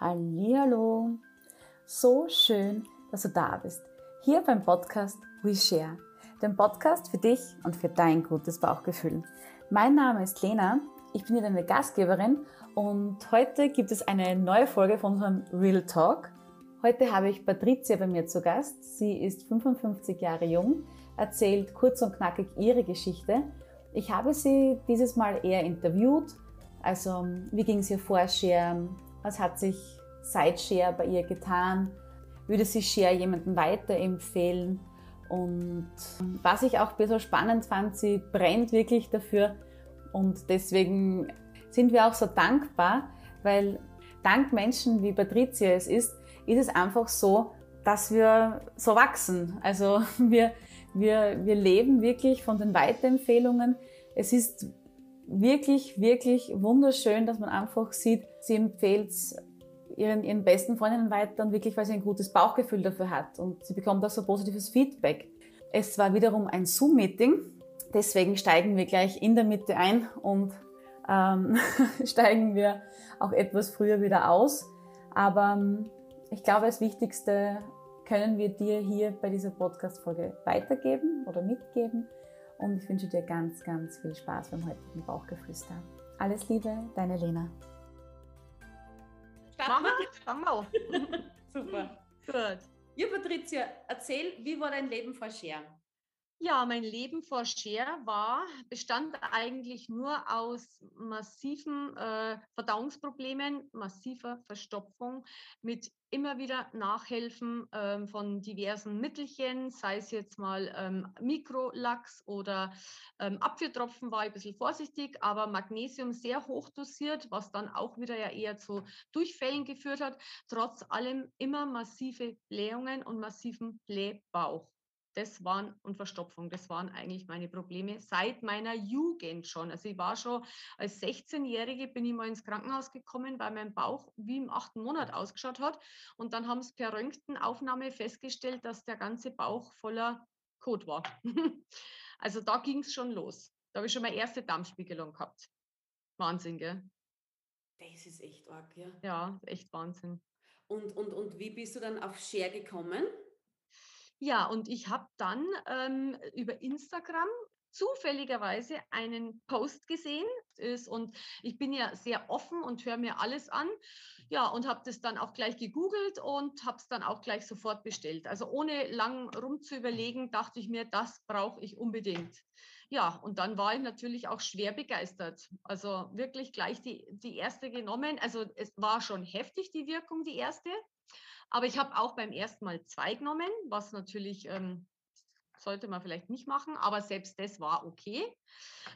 Hallo, so schön, dass du da bist. Hier beim Podcast We Share, dem Podcast für dich und für dein gutes Bauchgefühl. Mein Name ist Lena, ich bin hier deine Gastgeberin und heute gibt es eine neue Folge von unserem Real Talk. Heute habe ich Patricia bei mir zu Gast. Sie ist 55 Jahre jung, erzählt kurz und knackig ihre Geschichte. Ich habe sie dieses Mal eher interviewt. Also, wie ging es ihr vor Share? Was hat sich seit Share bei ihr getan? Würde sie Share jemandem weiterempfehlen? Und was ich auch besonders spannend fand, sie brennt wirklich dafür und deswegen sind wir auch so dankbar, weil dank Menschen wie Patricia es ist, ist es einfach so, dass wir so wachsen. Also wir, wir, wir leben wirklich von den Weiterempfehlungen. Es ist wirklich, wirklich wunderschön, dass man einfach sieht, sie empfiehlt ihren, ihren besten Freundinnen weiter und wirklich, weil sie ein gutes Bauchgefühl dafür hat und sie bekommt auch so positives Feedback. Es war wiederum ein Zoom-Meeting, deswegen steigen wir gleich in der Mitte ein und ähm, steigen wir auch etwas früher wieder aus. Aber ähm, ich glaube, das Wichtigste können wir dir hier bei dieser Podcast-Folge weitergeben oder mitgeben. Und ich wünsche dir ganz, ganz viel Spaß beim heutigen Bauchgeflüster. Alles Liebe, deine Lena. Starten wir? Fangen wir Super. Gut. Ja, Patricia, erzähl, wie war dein Leben vor Scheren? Ja, mein Leben vor Share war, bestand eigentlich nur aus massiven äh, Verdauungsproblemen, massiver Verstopfung mit immer wieder Nachhelfen ähm, von diversen Mittelchen, sei es jetzt mal ähm, Mikrolachs oder ähm, Apfeltropfen, war ich ein bisschen vorsichtig, aber Magnesium sehr hoch dosiert, was dann auch wieder ja eher zu Durchfällen geführt hat. Trotz allem immer massive Blähungen und massiven Blähbauch das waren und Verstopfung, das waren eigentlich meine Probleme seit meiner Jugend schon. Also ich war schon als 16-Jährige bin ich mal ins Krankenhaus gekommen, weil mein Bauch wie im achten Monat ausgeschaut hat. Und dann haben sie per Röntgenaufnahme festgestellt, dass der ganze Bauch voller Kot war. also da ging es schon los. Da habe ich schon meine erste Darmspiegelung gehabt. Wahnsinn, gell? Das ist echt arg, ja. Ja, echt Wahnsinn. Und, und, und wie bist du dann auf Share gekommen? Ja, und ich habe dann ähm, über Instagram zufälligerweise einen Post gesehen ist und ich bin ja sehr offen und höre mir alles an. Ja, und habe das dann auch gleich gegoogelt und habe es dann auch gleich sofort bestellt. Also ohne lang rum zu überlegen, dachte ich mir, das brauche ich unbedingt. Ja, und dann war ich natürlich auch schwer begeistert. Also wirklich gleich die, die erste genommen. Also es war schon heftig, die Wirkung, die erste. Aber ich habe auch beim ersten Mal zwei genommen, was natürlich ähm, sollte man vielleicht nicht machen, aber selbst das war okay.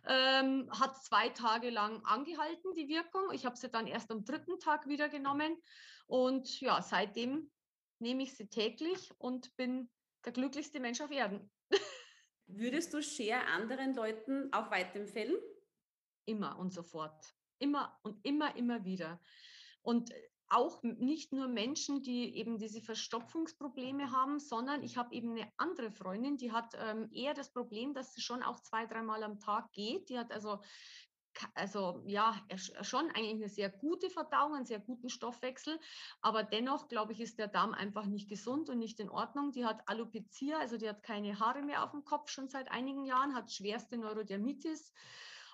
Ähm, hat zwei Tage lang angehalten, die Wirkung. Ich habe sie dann erst am dritten Tag wieder genommen. Und ja, seitdem nehme ich sie täglich und bin der glücklichste Mensch auf Erden. Würdest du Share anderen Leuten auch weiterempfehlen? Immer und sofort. Immer und immer, immer wieder. Und auch nicht nur Menschen, die eben diese Verstopfungsprobleme haben, sondern ich habe eben eine andere Freundin, die hat ähm, eher das Problem, dass sie schon auch zwei, dreimal am Tag geht. Die hat also also ja, schon eigentlich eine sehr gute Verdauung, einen sehr guten Stoffwechsel, aber dennoch, glaube ich, ist der Darm einfach nicht gesund und nicht in Ordnung. Die hat Alopecia, also die hat keine Haare mehr auf dem Kopf schon seit einigen Jahren, hat schwerste Neurodermitis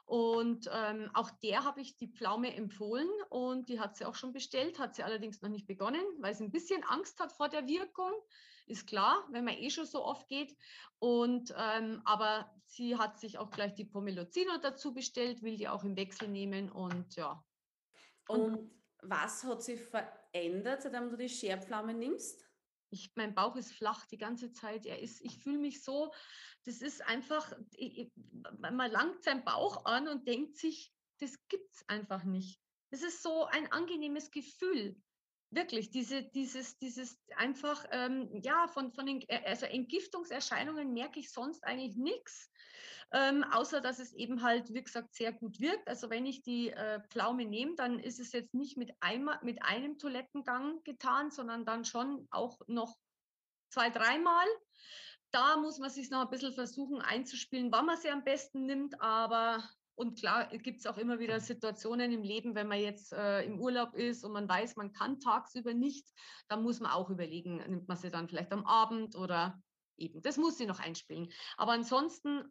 und ähm, auch der habe ich die Pflaume empfohlen und die hat sie auch schon bestellt, hat sie allerdings noch nicht begonnen, weil sie ein bisschen Angst hat vor der Wirkung. Ist klar, wenn man eh schon so oft geht. Und ähm, aber sie hat sich auch gleich die Pommelozino dazu bestellt, will die auch im Wechsel nehmen und ja. Und, und was hat sich verändert, seitdem du die Scherpflaume nimmst? Ich, mein Bauch ist flach die ganze Zeit. Er ist, ich fühle mich so, das ist einfach, man langt seinen Bauch an und denkt sich, das gibt es einfach nicht. Das ist so ein angenehmes Gefühl. Wirklich, diese, dieses, dieses einfach, ähm, ja, von, von den äh, also Entgiftungserscheinungen merke ich sonst eigentlich nichts, ähm, außer dass es eben halt, wie gesagt, sehr gut wirkt. Also wenn ich die äh, Pflaume nehme, dann ist es jetzt nicht mit, einmal, mit einem Toilettengang getan, sondern dann schon auch noch zwei, dreimal. Da muss man sich noch ein bisschen versuchen einzuspielen, wann man sie am besten nimmt, aber Und klar, gibt es auch immer wieder Situationen im Leben, wenn man jetzt äh, im Urlaub ist und man weiß, man kann tagsüber nicht, dann muss man auch überlegen, nimmt man sie dann vielleicht am Abend oder eben. Das muss sie noch einspielen. Aber ansonsten,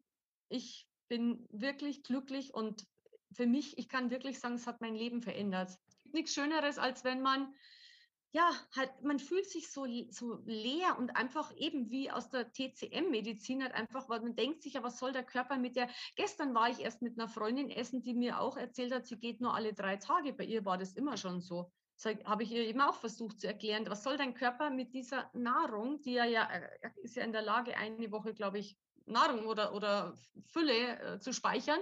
ich bin wirklich glücklich und für mich, ich kann wirklich sagen, es hat mein Leben verändert. Es gibt nichts Schöneres, als wenn man ja, halt, man fühlt sich so, so leer und einfach eben wie aus der TCM-Medizin halt einfach, weil man denkt sich ja, was soll der Körper mit der, gestern war ich erst mit einer Freundin essen, die mir auch erzählt hat, sie geht nur alle drei Tage, bei ihr war das immer schon so. Das habe ich ihr eben auch versucht zu erklären, was soll dein Körper mit dieser Nahrung, die er ja, er ist ja in der Lage, eine Woche, glaube ich, Nahrung oder, oder Fülle äh, zu speichern,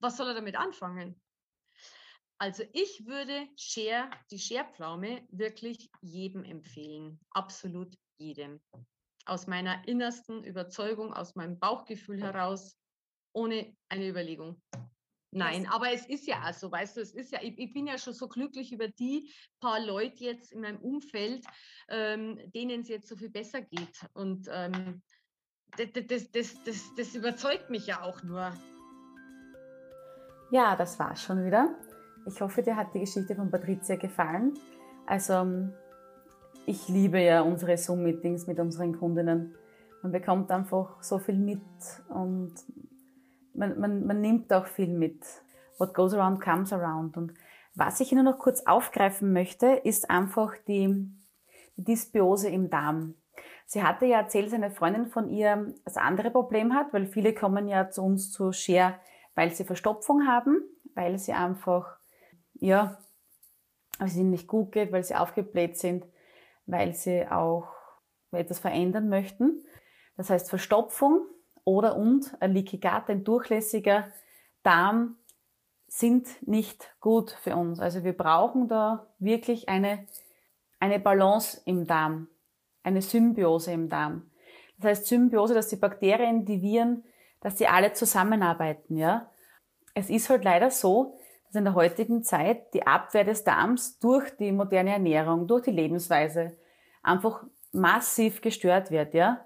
was soll er damit anfangen? Also ich würde Share, die Share-Pflaume wirklich jedem empfehlen. Absolut jedem. Aus meiner innersten Überzeugung, aus meinem Bauchgefühl heraus, ohne eine Überlegung. Nein, aber es ist ja auch so, weißt du, es ist ja, ich, ich, bin ja schon so glücklich über die paar Leute jetzt in meinem Umfeld, ähm, denen es jetzt so viel besser geht. Und ähm, das, das, das, das, das überzeugt mich ja auch nur. Ja, das war's schon wieder. Ich hoffe, dir hat die Geschichte von Patricia gefallen. Also, ich liebe ja unsere Zoom-Meetings mit unseren Kundinnen. Man bekommt einfach so viel mit und man, man, man nimmt auch viel mit. What goes around comes around. Und was ich Ihnen noch kurz aufgreifen möchte, ist einfach die, die Dysbiose im Darm. Sie hatte ja erzählt, dass eine Freundin von ihr das andere Problem hat, weil viele kommen ja zu uns zu Share, weil sie Verstopfung haben, weil sie einfach ja, weil es ihnen nicht gut geht, weil sie aufgebläht sind, weil sie auch etwas verändern möchten. Das heißt Verstopfung oder und ein Leaky Gut, ein durchlässiger Darm sind nicht gut für uns. Also wir brauchen da wirklich eine, eine Balance im Darm, eine Symbiose im Darm. Das heißt Symbiose, dass die Bakterien, die Viren, dass die alle zusammenarbeiten, ja. Es ist halt leider so, dass in der heutigen Zeit die Abwehr des Darms durch die moderne Ernährung, durch die Lebensweise einfach massiv gestört wird, ja.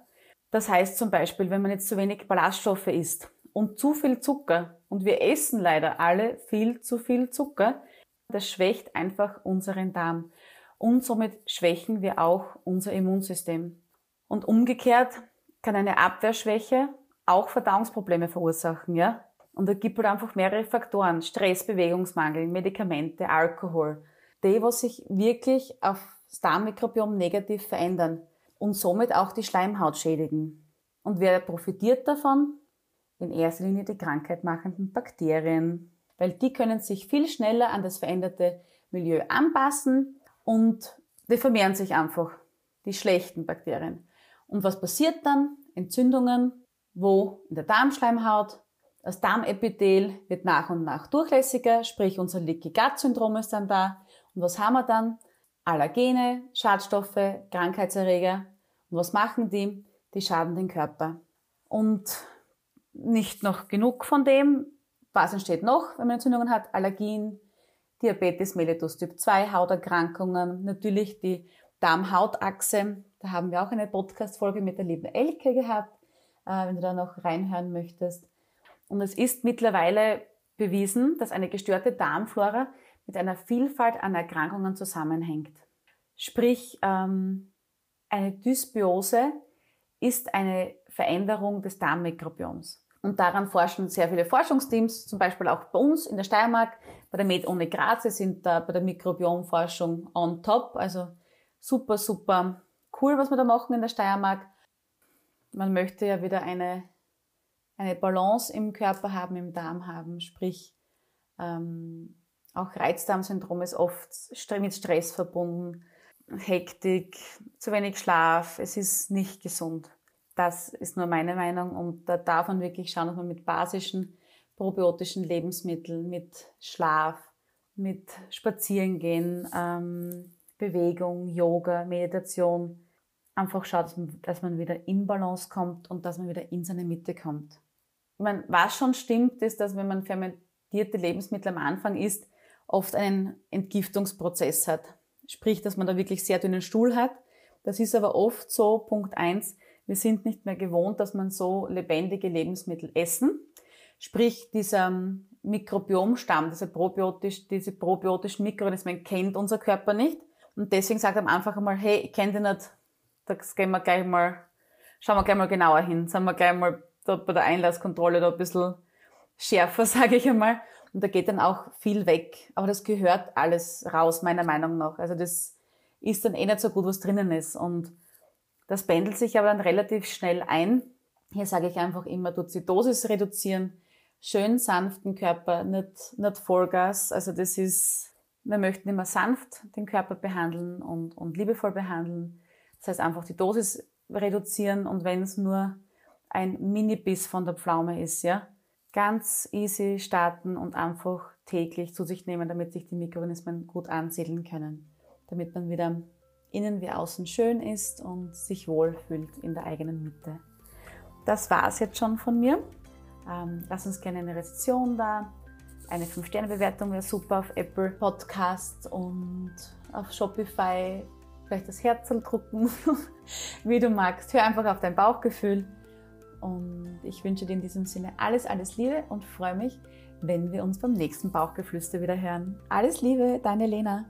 Das heißt zum Beispiel, wenn man jetzt zu wenig Ballaststoffe isst und zu viel Zucker, und wir essen leider alle viel zu viel Zucker, das schwächt einfach unseren Darm. Und somit schwächen wir auch unser Immunsystem. Und umgekehrt kann eine Abwehrschwäche auch Verdauungsprobleme verursachen, ja. Und da gibt es halt einfach mehrere Faktoren. Stress, Bewegungsmangel, Medikamente, Alkohol. Die, was sich wirklich auf das Darmmikrobiom negativ verändern und somit auch die Schleimhaut schädigen. Und wer profitiert davon? In erster Linie die krankheitmachenden Bakterien, weil die können sich viel schneller an das veränderte Milieu anpassen und die vermehren sich einfach, die schlechten Bakterien. Und was passiert dann? Entzündungen, wo in der Darmschleimhaut, das Darmepithel wird nach und nach durchlässiger, sprich unser Leaky Gut Syndrom ist dann da. Und was haben wir dann? Allergene, Schadstoffe, Krankheitserreger. Und was machen die? Die schaden den Körper. Und nicht noch genug von dem. Was entsteht noch, wenn man Entzündungen hat? Allergien, Diabetes mellitus Typ 2, Hauterkrankungen, natürlich die Darmhautachse. Da haben wir auch eine Podcast-Folge mit der lieben Elke gehabt, äh, wenn du da noch reinhören möchtest. Und es ist mittlerweile bewiesen, dass eine gestörte Darmflora mit einer Vielfalt an Erkrankungen zusammenhängt. Sprich, ähm, eine Dysbiose ist eine Veränderung des Darmmikrobioms. Und daran forschen sehr viele Forschungsteams, zum Beispiel auch bei uns in der Steiermark, bei der Med Ohne Graz, sie sind da bei der Mikrobiomforschung on top. Also super, super cool, was wir da machen in der Steiermark. Man möchte ja wieder eine eine Balance im Körper haben, im Darm haben, sprich ähm, auch Reizdarmsyndrom ist oft mit Stress verbunden, Hektik, zu wenig Schlaf, es ist nicht gesund. Das ist nur meine Meinung und da darf man wirklich schauen, dass man mit basischen probiotischen Lebensmitteln, mit Schlaf, mit Spazierengehen, ähm, Bewegung, Yoga, Meditation einfach schaut, dass man, dass man wieder in Balance kommt und dass man wieder in seine Mitte kommt man, was schon stimmt, ist, dass wenn man fermentierte Lebensmittel am Anfang isst, oft einen Entgiftungsprozess hat. Sprich, dass man da wirklich sehr dünnen Stuhl hat. Das ist aber oft so, Punkt eins, wir sind nicht mehr gewohnt, dass man so lebendige Lebensmittel essen. Sprich, dieser Mikrobiomstamm, diese, probiotisch, diese probiotischen Mikroorganismen kennt unser Körper nicht. Und deswegen sagt er einfach einmal, hey, ich kenne die nicht, das gehen wir gleich mal, schauen wir gleich mal genauer hin, sind wir gleich mal da bei der Einlasskontrolle da ein bisschen schärfer, sage ich einmal. Und da geht dann auch viel weg. Aber das gehört alles raus, meiner Meinung nach. Also das ist dann eh nicht so gut, was drinnen ist. Und das pendelt sich aber dann relativ schnell ein. Hier sage ich einfach immer, tut die Dosis reduzieren, schön sanften Körper, nicht, nicht Vollgas. Also das ist, wir möchten immer sanft den Körper behandeln und, und liebevoll behandeln. Das heißt einfach die Dosis reduzieren und wenn es nur ein Mini-Biss von der Pflaume ist, ja, ganz easy starten und einfach täglich zu sich nehmen, damit sich die Mikroorganismen gut ansiedeln können, damit man wieder innen wie außen schön ist und sich wohlfühlt in der eigenen Mitte. Das war es jetzt schon von mir. Ähm, lass uns gerne eine Rezension da. Eine 5-Sterne-Bewertung wäre super auf Apple Podcast und auf Shopify. Vielleicht das Herz drucken, wie du magst. Hör einfach auf dein Bauchgefühl. Und ich wünsche dir in diesem Sinne alles, alles Liebe und freue mich, wenn wir uns beim nächsten Bauchgeflüster wieder hören. Alles Liebe, deine Lena.